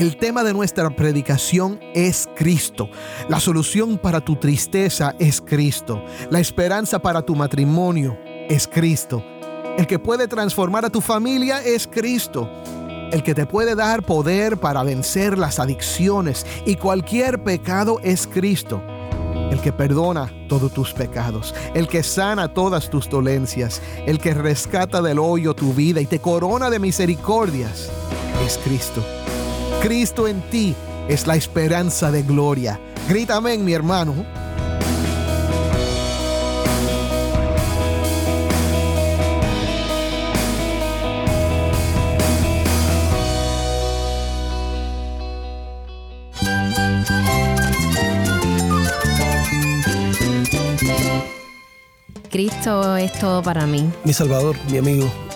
El tema de nuestra predicación es Cristo. La solución para tu tristeza es Cristo. La esperanza para tu matrimonio es Cristo. El que puede transformar a tu familia es Cristo. El que te puede dar poder para vencer las adicciones y cualquier pecado es Cristo. El que perdona todos tus pecados, el que sana todas tus dolencias, el que rescata del hoyo tu vida y te corona de misericordias, es Cristo. Cristo en ti es la esperanza de gloria. Grítame, mi hermano. Cristo es todo para mí. Mi Salvador, mi amigo,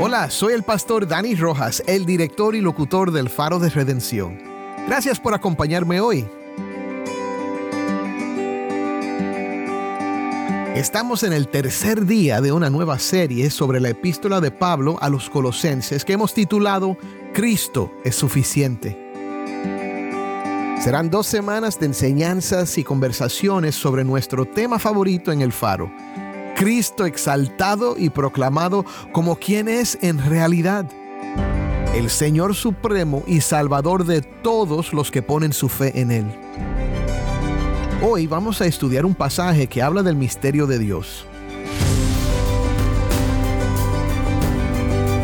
Hola, soy el pastor Dani Rojas, el director y locutor del Faro de Redención. Gracias por acompañarme hoy. Estamos en el tercer día de una nueva serie sobre la epístola de Pablo a los colosenses que hemos titulado Cristo es suficiente. Serán dos semanas de enseñanzas y conversaciones sobre nuestro tema favorito en el faro, Cristo exaltado y proclamado como quien es en realidad. El Señor Supremo y Salvador de todos los que ponen su fe en Él. Hoy vamos a estudiar un pasaje que habla del misterio de Dios.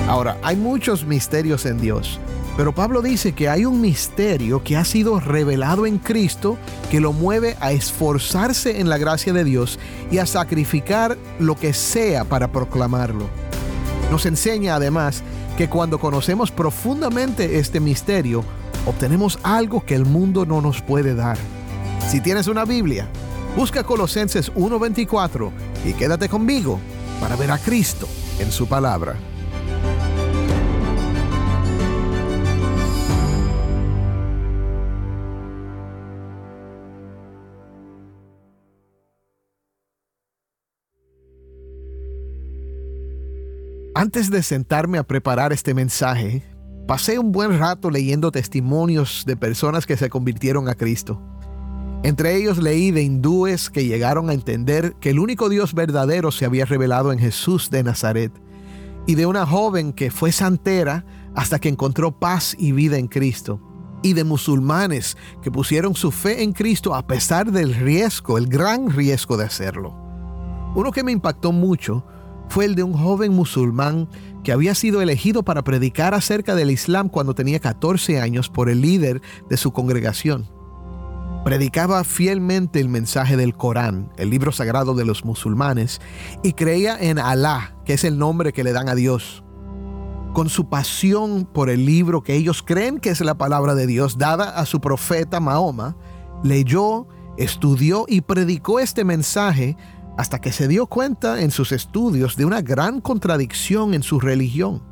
Ahora, hay muchos misterios en Dios, pero Pablo dice que hay un misterio que ha sido revelado en Cristo que lo mueve a esforzarse en la gracia de Dios y a sacrificar lo que sea para proclamarlo. Nos enseña además que cuando conocemos profundamente este misterio, obtenemos algo que el mundo no nos puede dar. Si tienes una Biblia, busca Colosenses 1.24 y quédate conmigo para ver a Cristo en su palabra. Antes de sentarme a preparar este mensaje, pasé un buen rato leyendo testimonios de personas que se convirtieron a Cristo. Entre ellos leí de hindúes que llegaron a entender que el único Dios verdadero se había revelado en Jesús de Nazaret, y de una joven que fue santera hasta que encontró paz y vida en Cristo, y de musulmanes que pusieron su fe en Cristo a pesar del riesgo, el gran riesgo de hacerlo. Uno que me impactó mucho fue el de un joven musulmán que había sido elegido para predicar acerca del Islam cuando tenía 14 años por el líder de su congregación. Predicaba fielmente el mensaje del Corán, el libro sagrado de los musulmanes, y creía en Alá, que es el nombre que le dan a Dios. Con su pasión por el libro que ellos creen que es la palabra de Dios dada a su profeta Mahoma, leyó, estudió y predicó este mensaje hasta que se dio cuenta en sus estudios de una gran contradicción en su religión.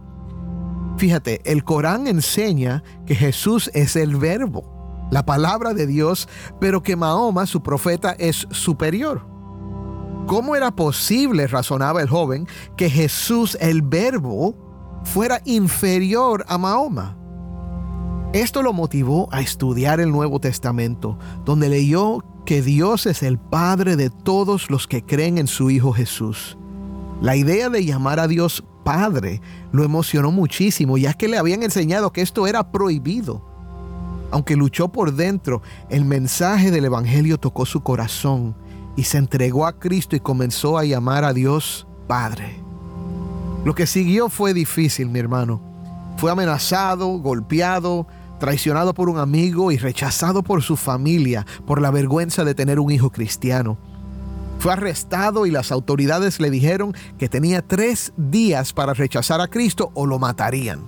Fíjate, el Corán enseña que Jesús es el verbo, la palabra de Dios, pero que Mahoma, su profeta, es superior. ¿Cómo era posible, razonaba el joven, que Jesús, el verbo, fuera inferior a Mahoma? Esto lo motivó a estudiar el Nuevo Testamento, donde leyó que Dios es el Padre de todos los que creen en su Hijo Jesús. La idea de llamar a Dios Padre lo emocionó muchísimo, ya que le habían enseñado que esto era prohibido. Aunque luchó por dentro, el mensaje del Evangelio tocó su corazón y se entregó a Cristo y comenzó a llamar a Dios Padre. Lo que siguió fue difícil, mi hermano. Fue amenazado, golpeado, traicionado por un amigo y rechazado por su familia por la vergüenza de tener un hijo cristiano. Fue arrestado y las autoridades le dijeron que tenía tres días para rechazar a Cristo o lo matarían.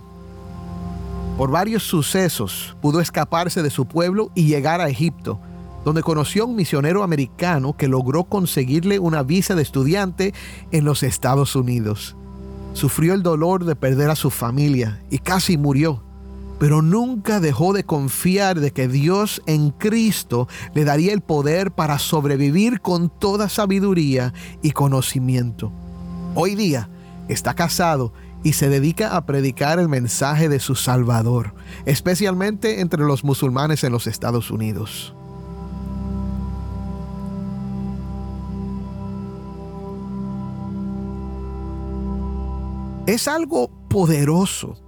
Por varios sucesos pudo escaparse de su pueblo y llegar a Egipto, donde conoció a un misionero americano que logró conseguirle una visa de estudiante en los Estados Unidos. Sufrió el dolor de perder a su familia y casi murió, pero nunca dejó de confiar de que Dios en Cristo le daría el poder para sobrevivir con toda sabiduría y conocimiento. Hoy día está casado y se dedica a predicar el mensaje de su Salvador, especialmente entre los musulmanes en los Estados Unidos. Es algo poderoso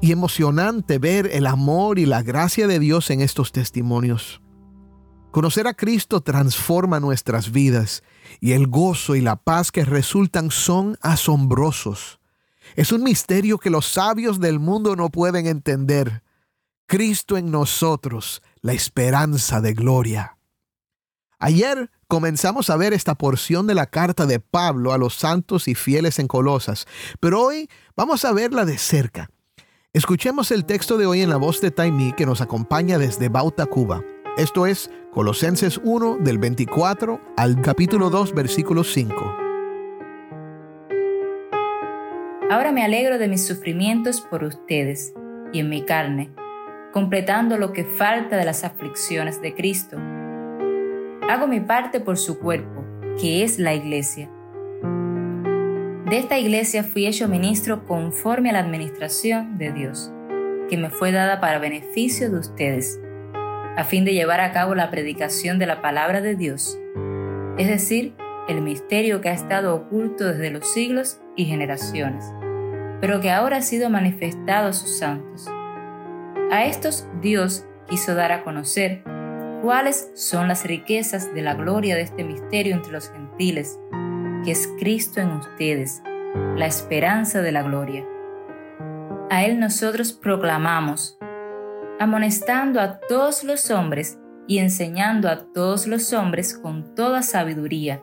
y emocionante ver el amor y la gracia de Dios en estos testimonios. Conocer a Cristo transforma nuestras vidas y el gozo y la paz que resultan son asombrosos. Es un misterio que los sabios del mundo no pueden entender. Cristo en nosotros, la esperanza de gloria. Ayer comenzamos a ver esta porción de la carta de Pablo a los santos y fieles en Colosas, pero hoy vamos a verla de cerca. Escuchemos el texto de hoy en la voz de Taimí que nos acompaña desde Bauta, Cuba. Esto es Colosenses 1 del 24 al capítulo 2 versículo 5. Ahora me alegro de mis sufrimientos por ustedes y en mi carne, completando lo que falta de las aflicciones de Cristo Hago mi parte por su cuerpo, que es la iglesia. De esta iglesia fui hecho ministro conforme a la administración de Dios, que me fue dada para beneficio de ustedes, a fin de llevar a cabo la predicación de la palabra de Dios, es decir, el misterio que ha estado oculto desde los siglos y generaciones, pero que ahora ha sido manifestado a sus santos. A estos Dios quiso dar a conocer ¿Cuáles son las riquezas de la gloria de este misterio entre los gentiles, que es Cristo en ustedes, la esperanza de la gloria? A Él nosotros proclamamos, amonestando a todos los hombres y enseñando a todos los hombres con toda sabiduría,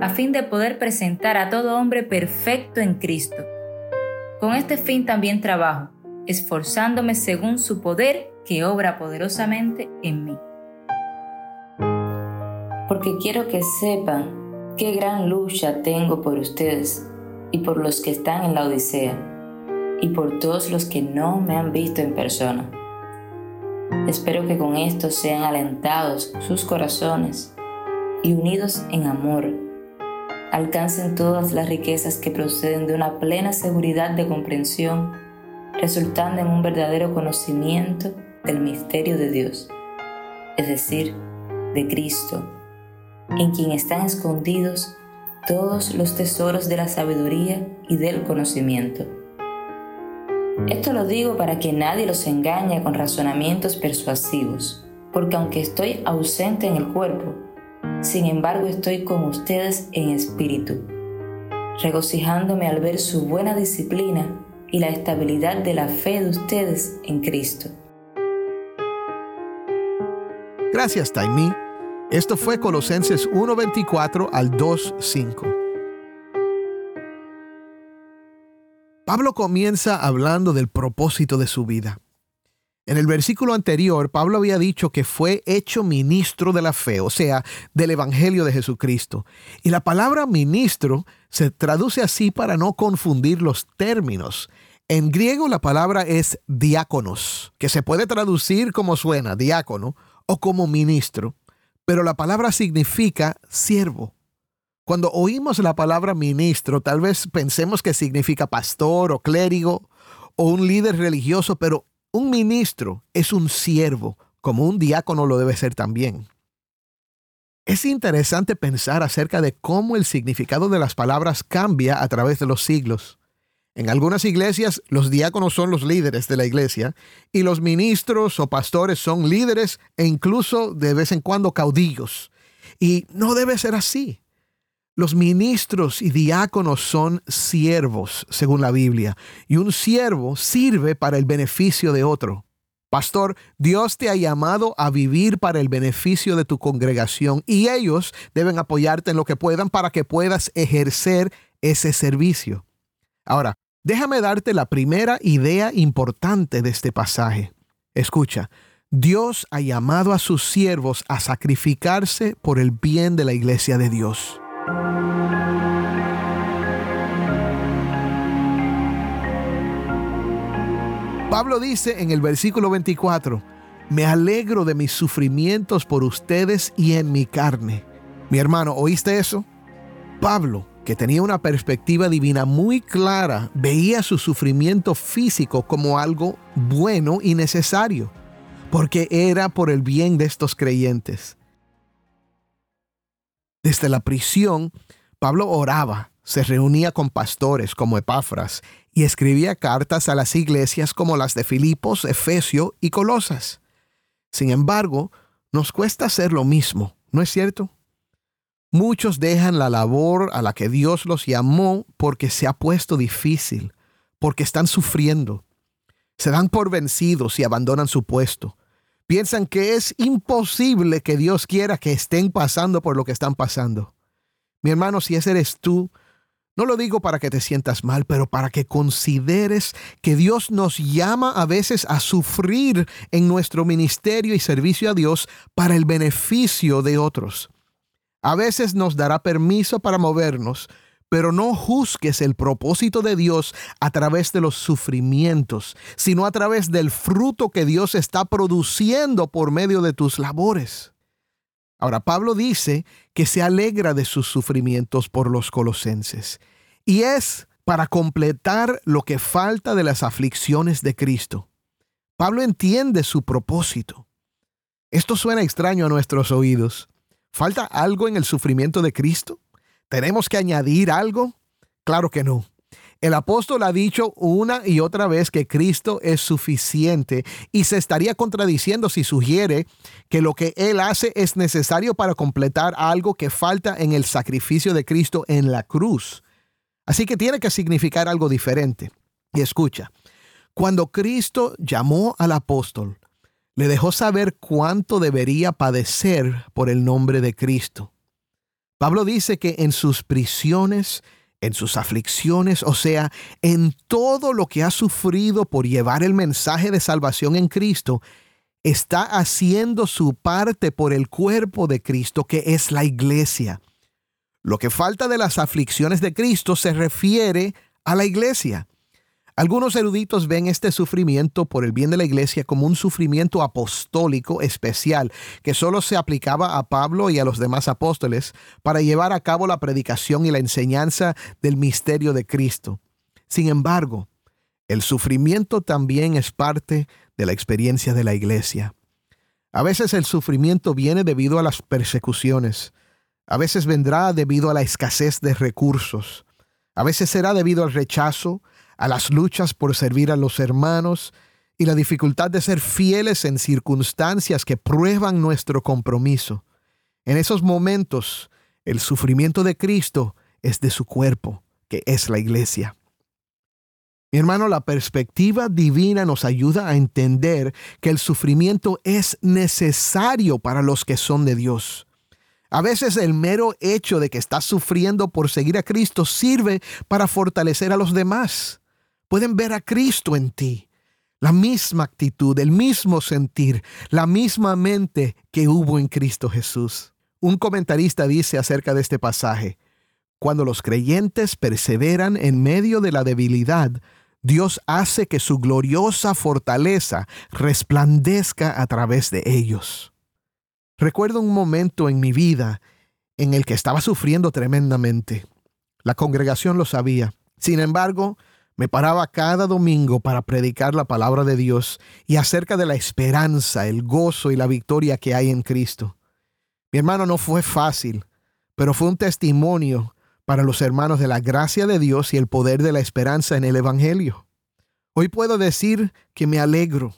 a fin de poder presentar a todo hombre perfecto en Cristo. Con este fin también trabajo, esforzándome según su poder que obra poderosamente en mí porque quiero que sepan qué gran lucha tengo por ustedes y por los que están en la Odisea y por todos los que no me han visto en persona. Espero que con esto sean alentados sus corazones y unidos en amor, alcancen todas las riquezas que proceden de una plena seguridad de comprensión, resultando en un verdadero conocimiento del misterio de Dios, es decir, de Cristo en quien están escondidos todos los tesoros de la sabiduría y del conocimiento. Esto lo digo para que nadie los engañe con razonamientos persuasivos, porque aunque estoy ausente en el cuerpo, sin embargo estoy con ustedes en espíritu, regocijándome al ver su buena disciplina y la estabilidad de la fe de ustedes en Cristo. Gracias, Taimí esto fue Colosenses 1.24 al 2.5. Pablo comienza hablando del propósito de su vida. En el versículo anterior, Pablo había dicho que fue hecho ministro de la fe, o sea, del Evangelio de Jesucristo. Y la palabra ministro se traduce así para no confundir los términos. En griego la palabra es diáconos, que se puede traducir como suena, diácono, o como ministro pero la palabra significa siervo. Cuando oímos la palabra ministro, tal vez pensemos que significa pastor o clérigo o un líder religioso, pero un ministro es un siervo, como un diácono lo debe ser también. Es interesante pensar acerca de cómo el significado de las palabras cambia a través de los siglos. En algunas iglesias los diáconos son los líderes de la iglesia y los ministros o pastores son líderes e incluso de vez en cuando caudillos. Y no debe ser así. Los ministros y diáconos son siervos, según la Biblia, y un siervo sirve para el beneficio de otro. Pastor, Dios te ha llamado a vivir para el beneficio de tu congregación y ellos deben apoyarte en lo que puedan para que puedas ejercer ese servicio. Ahora, Déjame darte la primera idea importante de este pasaje. Escucha, Dios ha llamado a sus siervos a sacrificarse por el bien de la iglesia de Dios. Pablo dice en el versículo 24, me alegro de mis sufrimientos por ustedes y en mi carne. Mi hermano, ¿oíste eso? Pablo, que tenía una perspectiva divina muy clara, veía su sufrimiento físico como algo bueno y necesario, porque era por el bien de estos creyentes. Desde la prisión, Pablo oraba, se reunía con pastores como Epafras y escribía cartas a las iglesias como las de Filipos, Efesio y Colosas. Sin embargo, nos cuesta hacer lo mismo, ¿no es cierto? Muchos dejan la labor a la que Dios los llamó porque se ha puesto difícil, porque están sufriendo. Se dan por vencidos y abandonan su puesto. Piensan que es imposible que Dios quiera que estén pasando por lo que están pasando. Mi hermano, si ese eres tú, no lo digo para que te sientas mal, pero para que consideres que Dios nos llama a veces a sufrir en nuestro ministerio y servicio a Dios para el beneficio de otros. A veces nos dará permiso para movernos, pero no juzgues el propósito de Dios a través de los sufrimientos, sino a través del fruto que Dios está produciendo por medio de tus labores. Ahora, Pablo dice que se alegra de sus sufrimientos por los colosenses, y es para completar lo que falta de las aflicciones de Cristo. Pablo entiende su propósito. Esto suena extraño a nuestros oídos. ¿Falta algo en el sufrimiento de Cristo? ¿Tenemos que añadir algo? Claro que no. El apóstol ha dicho una y otra vez que Cristo es suficiente y se estaría contradiciendo si sugiere que lo que Él hace es necesario para completar algo que falta en el sacrificio de Cristo en la cruz. Así que tiene que significar algo diferente. Y escucha, cuando Cristo llamó al apóstol, le dejó saber cuánto debería padecer por el nombre de Cristo. Pablo dice que en sus prisiones, en sus aflicciones, o sea, en todo lo que ha sufrido por llevar el mensaje de salvación en Cristo, está haciendo su parte por el cuerpo de Cristo, que es la iglesia. Lo que falta de las aflicciones de Cristo se refiere a la iglesia. Algunos eruditos ven este sufrimiento por el bien de la iglesia como un sufrimiento apostólico especial que solo se aplicaba a Pablo y a los demás apóstoles para llevar a cabo la predicación y la enseñanza del misterio de Cristo. Sin embargo, el sufrimiento también es parte de la experiencia de la iglesia. A veces el sufrimiento viene debido a las persecuciones, a veces vendrá debido a la escasez de recursos, a veces será debido al rechazo, a las luchas por servir a los hermanos y la dificultad de ser fieles en circunstancias que prueban nuestro compromiso. En esos momentos, el sufrimiento de Cristo es de su cuerpo, que es la iglesia. Mi hermano, la perspectiva divina nos ayuda a entender que el sufrimiento es necesario para los que son de Dios. A veces el mero hecho de que estás sufriendo por seguir a Cristo sirve para fortalecer a los demás pueden ver a Cristo en ti. La misma actitud, el mismo sentir, la misma mente que hubo en Cristo Jesús. Un comentarista dice acerca de este pasaje, cuando los creyentes perseveran en medio de la debilidad, Dios hace que su gloriosa fortaleza resplandezca a través de ellos. Recuerdo un momento en mi vida en el que estaba sufriendo tremendamente. La congregación lo sabía. Sin embargo, me paraba cada domingo para predicar la palabra de Dios y acerca de la esperanza, el gozo y la victoria que hay en Cristo. Mi hermano no fue fácil, pero fue un testimonio para los hermanos de la gracia de Dios y el poder de la esperanza en el Evangelio. Hoy puedo decir que me alegro,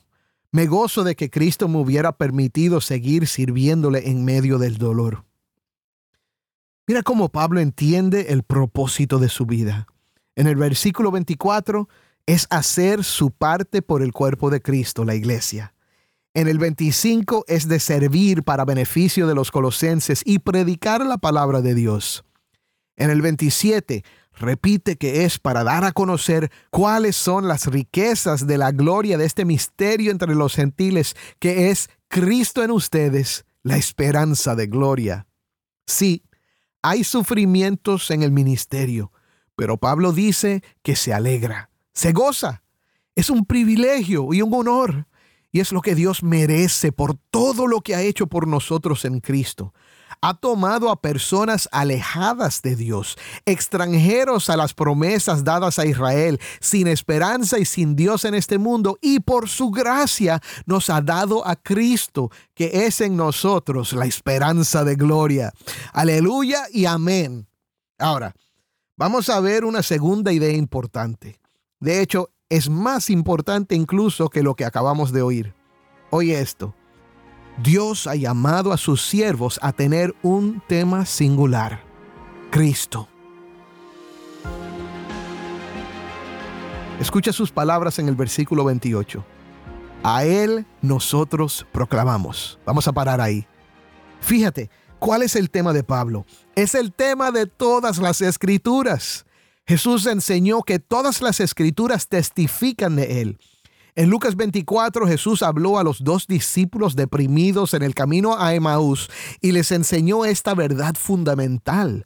me gozo de que Cristo me hubiera permitido seguir sirviéndole en medio del dolor. Mira cómo Pablo entiende el propósito de su vida. En el versículo 24 es hacer su parte por el cuerpo de Cristo, la iglesia. En el 25 es de servir para beneficio de los colosenses y predicar la palabra de Dios. En el 27 repite que es para dar a conocer cuáles son las riquezas de la gloria de este misterio entre los gentiles, que es Cristo en ustedes, la esperanza de gloria. Sí, hay sufrimientos en el ministerio, pero Pablo dice que se alegra, se goza. Es un privilegio y un honor. Y es lo que Dios merece por todo lo que ha hecho por nosotros en Cristo ha tomado a personas alejadas de Dios, extranjeros a las promesas dadas a Israel, sin esperanza y sin Dios en este mundo, y por su gracia nos ha dado a Cristo, que es en nosotros la esperanza de gloria. Aleluya y amén. Ahora, vamos a ver una segunda idea importante. De hecho, es más importante incluso que lo que acabamos de oír. Oye esto. Dios ha llamado a sus siervos a tener un tema singular, Cristo. Escucha sus palabras en el versículo 28. A Él nosotros proclamamos. Vamos a parar ahí. Fíjate, ¿cuál es el tema de Pablo? Es el tema de todas las escrituras. Jesús enseñó que todas las escrituras testifican de Él. En Lucas 24 Jesús habló a los dos discípulos deprimidos en el camino a Emaús y les enseñó esta verdad fundamental.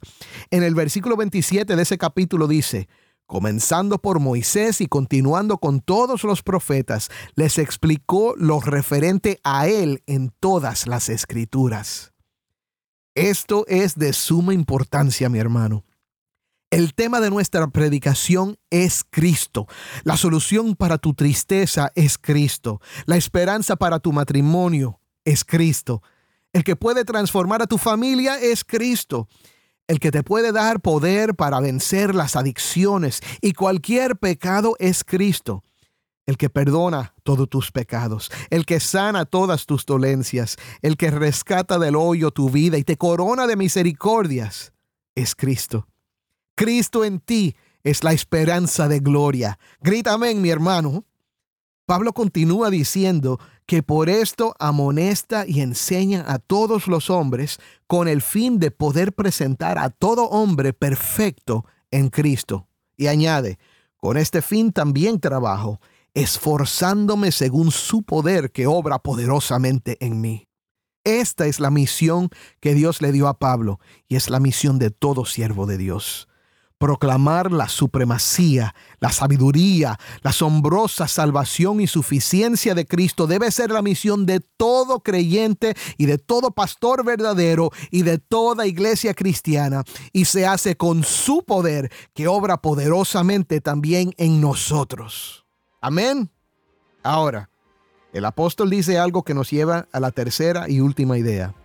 En el versículo 27 de ese capítulo dice, comenzando por Moisés y continuando con todos los profetas, les explicó lo referente a él en todas las escrituras. Esto es de suma importancia, mi hermano. El tema de nuestra predicación es Cristo. La solución para tu tristeza es Cristo. La esperanza para tu matrimonio es Cristo. El que puede transformar a tu familia es Cristo. El que te puede dar poder para vencer las adicciones y cualquier pecado es Cristo. El que perdona todos tus pecados, el que sana todas tus dolencias, el que rescata del hoyo tu vida y te corona de misericordias, es Cristo. Cristo en ti es la esperanza de gloria. Grítame, mi hermano. Pablo continúa diciendo que por esto amonesta y enseña a todos los hombres con el fin de poder presentar a todo hombre perfecto en Cristo. Y añade, con este fin también trabajo, esforzándome según su poder que obra poderosamente en mí. Esta es la misión que Dios le dio a Pablo y es la misión de todo siervo de Dios proclamar la supremacía, la sabiduría, la asombrosa salvación y suficiencia de Cristo debe ser la misión de todo creyente y de todo pastor verdadero y de toda iglesia cristiana y se hace con su poder que obra poderosamente también en nosotros. Amén. Ahora, el apóstol dice algo que nos lleva a la tercera y última idea.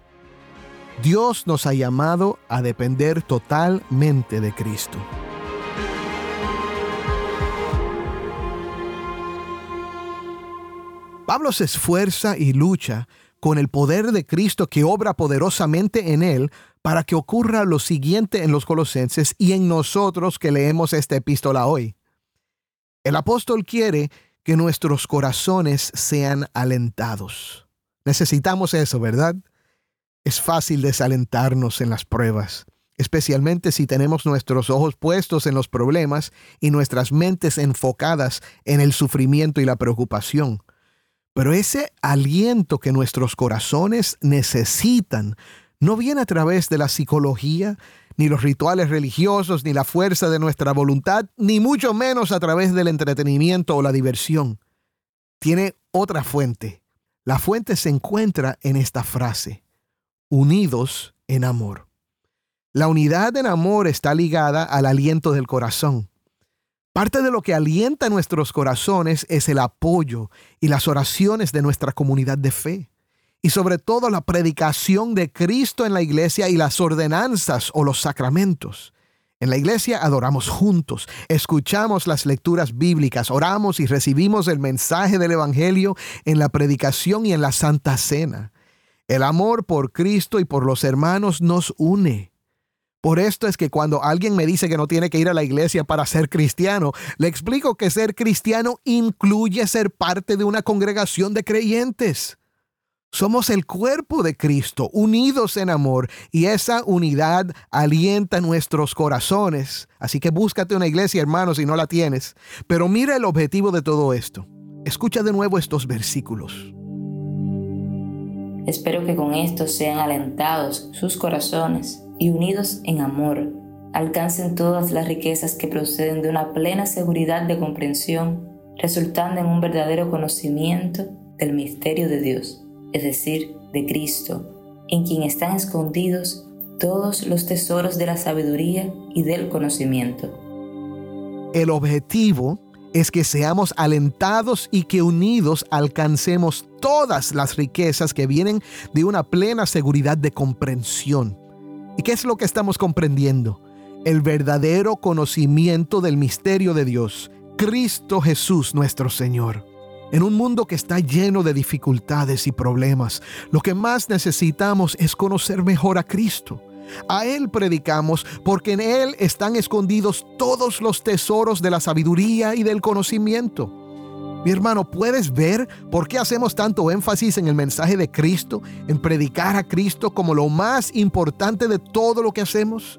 Dios nos ha llamado a depender totalmente de Cristo. Pablo se esfuerza y lucha con el poder de Cristo que obra poderosamente en él para que ocurra lo siguiente en los colosenses y en nosotros que leemos esta epístola hoy. El apóstol quiere que nuestros corazones sean alentados. Necesitamos eso, ¿verdad? Es fácil desalentarnos en las pruebas, especialmente si tenemos nuestros ojos puestos en los problemas y nuestras mentes enfocadas en el sufrimiento y la preocupación. Pero ese aliento que nuestros corazones necesitan no viene a través de la psicología, ni los rituales religiosos, ni la fuerza de nuestra voluntad, ni mucho menos a través del entretenimiento o la diversión. Tiene otra fuente. La fuente se encuentra en esta frase unidos en amor. La unidad en amor está ligada al aliento del corazón. Parte de lo que alienta nuestros corazones es el apoyo y las oraciones de nuestra comunidad de fe. Y sobre todo la predicación de Cristo en la iglesia y las ordenanzas o los sacramentos. En la iglesia adoramos juntos, escuchamos las lecturas bíblicas, oramos y recibimos el mensaje del Evangelio en la predicación y en la Santa Cena. El amor por Cristo y por los hermanos nos une. Por esto es que cuando alguien me dice que no tiene que ir a la iglesia para ser cristiano, le explico que ser cristiano incluye ser parte de una congregación de creyentes. Somos el cuerpo de Cristo, unidos en amor, y esa unidad alienta nuestros corazones. Así que búscate una iglesia, hermano, si no la tienes. Pero mira el objetivo de todo esto. Escucha de nuevo estos versículos. Espero que con esto sean alentados sus corazones y unidos en amor, alcancen todas las riquezas que proceden de una plena seguridad de comprensión, resultando en un verdadero conocimiento del misterio de Dios, es decir, de Cristo, en quien están escondidos todos los tesoros de la sabiduría y del conocimiento. El objetivo es que seamos alentados y que unidos alcancemos todas las riquezas que vienen de una plena seguridad de comprensión. ¿Y qué es lo que estamos comprendiendo? El verdadero conocimiento del misterio de Dios, Cristo Jesús nuestro Señor. En un mundo que está lleno de dificultades y problemas, lo que más necesitamos es conocer mejor a Cristo a Él predicamos porque en Él están escondidos todos los tesoros de la sabiduría y del conocimiento. Mi hermano, ¿puedes ver por qué hacemos tanto énfasis en el mensaje de Cristo, en predicar a Cristo como lo más importante de todo lo que hacemos?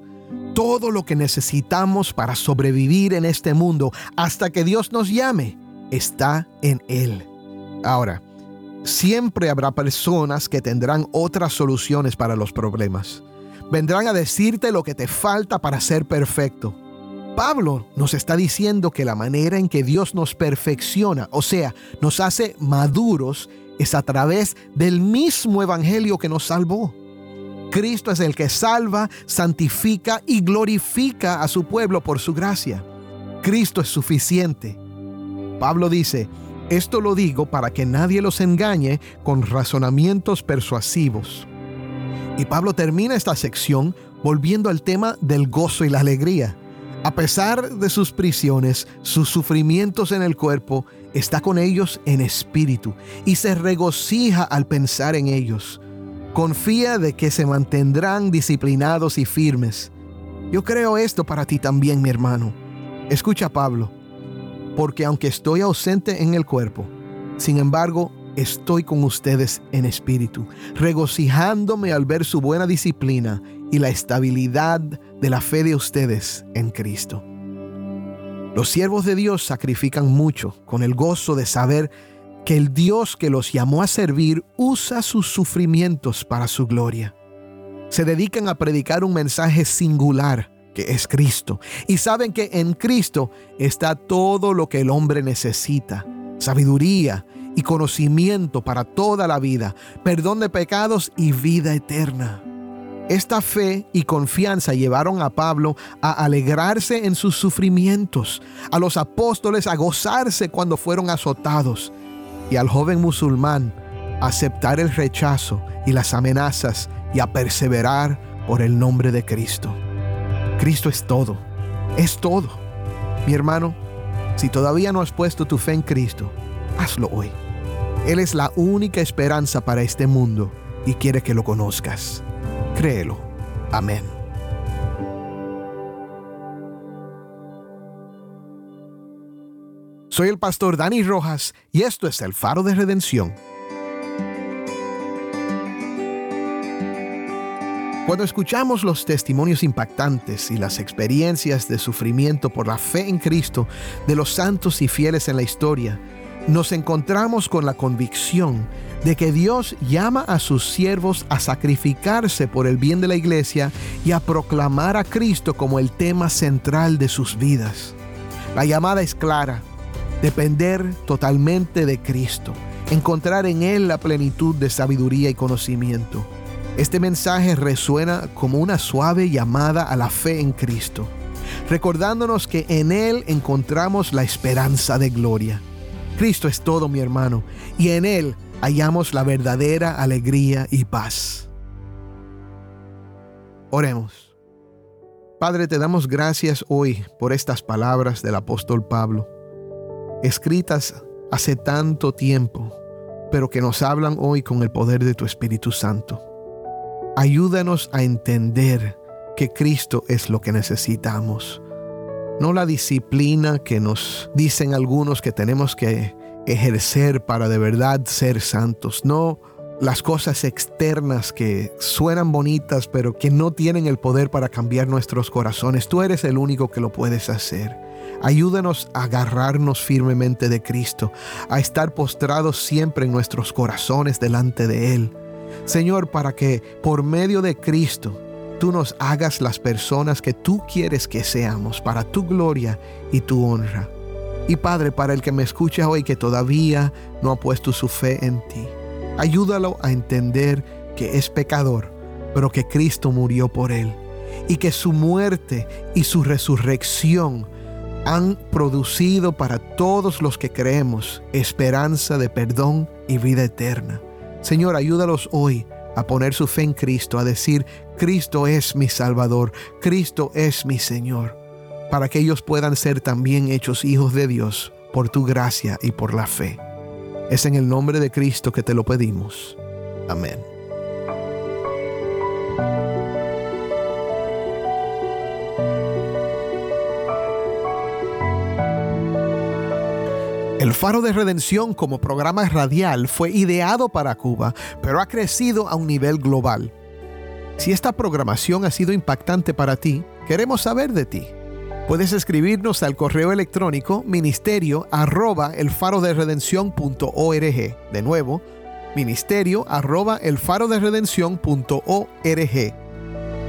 Todo lo que necesitamos para sobrevivir en este mundo hasta que Dios nos llame está en Él. Ahora, siempre habrá personas que tendrán otras soluciones para los problemas vendrán a decirte lo que te falta para ser perfecto. Pablo nos está diciendo que la manera en que Dios nos perfecciona, o sea, nos hace maduros, es a través del mismo evangelio que nos salvó. Cristo es el que salva, santifica y glorifica a su pueblo por su gracia. Cristo es suficiente. Pablo dice, esto lo digo para que nadie los engañe con razonamientos persuasivos. Y Pablo termina esta sección volviendo al tema del gozo y la alegría. A pesar de sus prisiones, sus sufrimientos en el cuerpo, está con ellos en espíritu y se regocija al pensar en ellos. Confía de que se mantendrán disciplinados y firmes. Yo creo esto para ti también, mi hermano. Escucha Pablo, porque aunque estoy ausente en el cuerpo, sin embargo estoy con ustedes en espíritu, regocijándome al ver su buena disciplina y la estabilidad de la fe de ustedes en Cristo. Los siervos de Dios sacrifican mucho con el gozo de saber que el Dios que los llamó a servir usa sus sufrimientos para su gloria. Se dedican a predicar un mensaje singular que es Cristo y saben que en Cristo está todo lo que el hombre necesita, sabiduría, y conocimiento para toda la vida, perdón de pecados y vida eterna. Esta fe y confianza llevaron a Pablo a alegrarse en sus sufrimientos, a los apóstoles a gozarse cuando fueron azotados y al joven musulmán a aceptar el rechazo y las amenazas y a perseverar por el nombre de Cristo. Cristo es todo, es todo. Mi hermano, si todavía no has puesto tu fe en Cristo, hazlo hoy. Él es la única esperanza para este mundo y quiere que lo conozcas. Créelo. Amén. Soy el pastor Dani Rojas y esto es el faro de redención. Cuando escuchamos los testimonios impactantes y las experiencias de sufrimiento por la fe en Cristo de los santos y fieles en la historia, nos encontramos con la convicción de que Dios llama a sus siervos a sacrificarse por el bien de la iglesia y a proclamar a Cristo como el tema central de sus vidas. La llamada es clara, depender totalmente de Cristo, encontrar en Él la plenitud de sabiduría y conocimiento. Este mensaje resuena como una suave llamada a la fe en Cristo, recordándonos que en Él encontramos la esperanza de gloria. Cristo es todo, mi hermano, y en Él hallamos la verdadera alegría y paz. Oremos. Padre, te damos gracias hoy por estas palabras del apóstol Pablo, escritas hace tanto tiempo, pero que nos hablan hoy con el poder de tu Espíritu Santo. Ayúdanos a entender que Cristo es lo que necesitamos no la disciplina que nos dicen algunos que tenemos que ejercer para de verdad ser santos, no las cosas externas que suenan bonitas pero que no tienen el poder para cambiar nuestros corazones. Tú eres el único que lo puedes hacer. Ayúdanos a agarrarnos firmemente de Cristo, a estar postrados siempre en nuestros corazones delante de Él. Señor, para que por medio de Cristo tú nos hagas las personas que tú quieres que seamos, para tu gloria y tu honra. Y Padre, para el que me escucha hoy que todavía no ha puesto su fe en ti, ayúdalo a entender que es pecador, pero que Cristo murió por él y que su muerte y su resurrección han producido para todos los que creemos esperanza de perdón y vida eterna. Señor, ayúdalos hoy a poner su fe en Cristo, a decir, Cristo es mi Salvador, Cristo es mi Señor, para que ellos puedan ser también hechos hijos de Dios por tu gracia y por la fe. Es en el nombre de Cristo que te lo pedimos. Amén. El Faro de Redención como programa radial fue ideado para Cuba, pero ha crecido a un nivel global. Si esta programación ha sido impactante para ti, queremos saber de ti. Puedes escribirnos al correo electrónico ministerio arroba el faro de De nuevo, ministerio arroba el faro de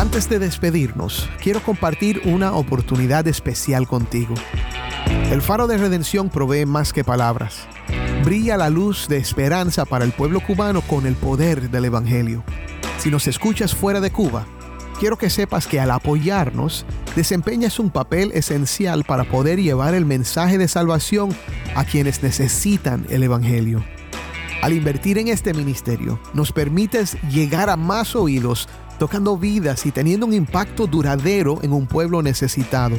Antes de despedirnos, quiero compartir una oportunidad especial contigo. El faro de redención provee más que palabras. Brilla la luz de esperanza para el pueblo cubano con el poder del Evangelio. Si nos escuchas fuera de Cuba, quiero que sepas que al apoyarnos, desempeñas un papel esencial para poder llevar el mensaje de salvación a quienes necesitan el Evangelio. Al invertir en este ministerio, nos permites llegar a más oídos tocando vidas y teniendo un impacto duradero en un pueblo necesitado.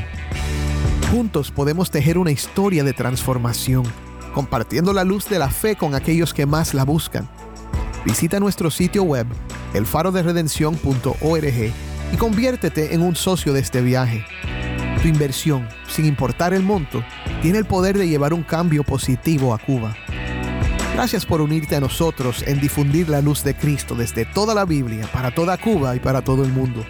Juntos podemos tejer una historia de transformación, compartiendo la luz de la fe con aquellos que más la buscan. Visita nuestro sitio web, elfaroderedención.org, y conviértete en un socio de este viaje. Tu inversión, sin importar el monto, tiene el poder de llevar un cambio positivo a Cuba. Gracias por unirte a nosotros en difundir la luz de Cristo desde toda la Biblia, para toda Cuba y para todo el mundo.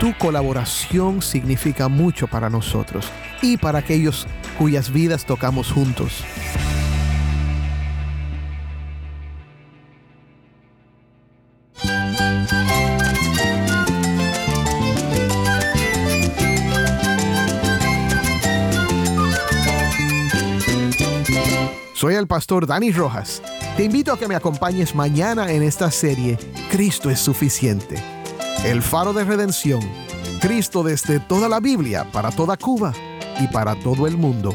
Tu colaboración significa mucho para nosotros y para aquellos cuyas vidas tocamos juntos. El pastor Dani Rojas. Te invito a que me acompañes mañana en esta serie Cristo es suficiente. El faro de redención. Cristo desde toda la Biblia, para toda Cuba y para todo el mundo.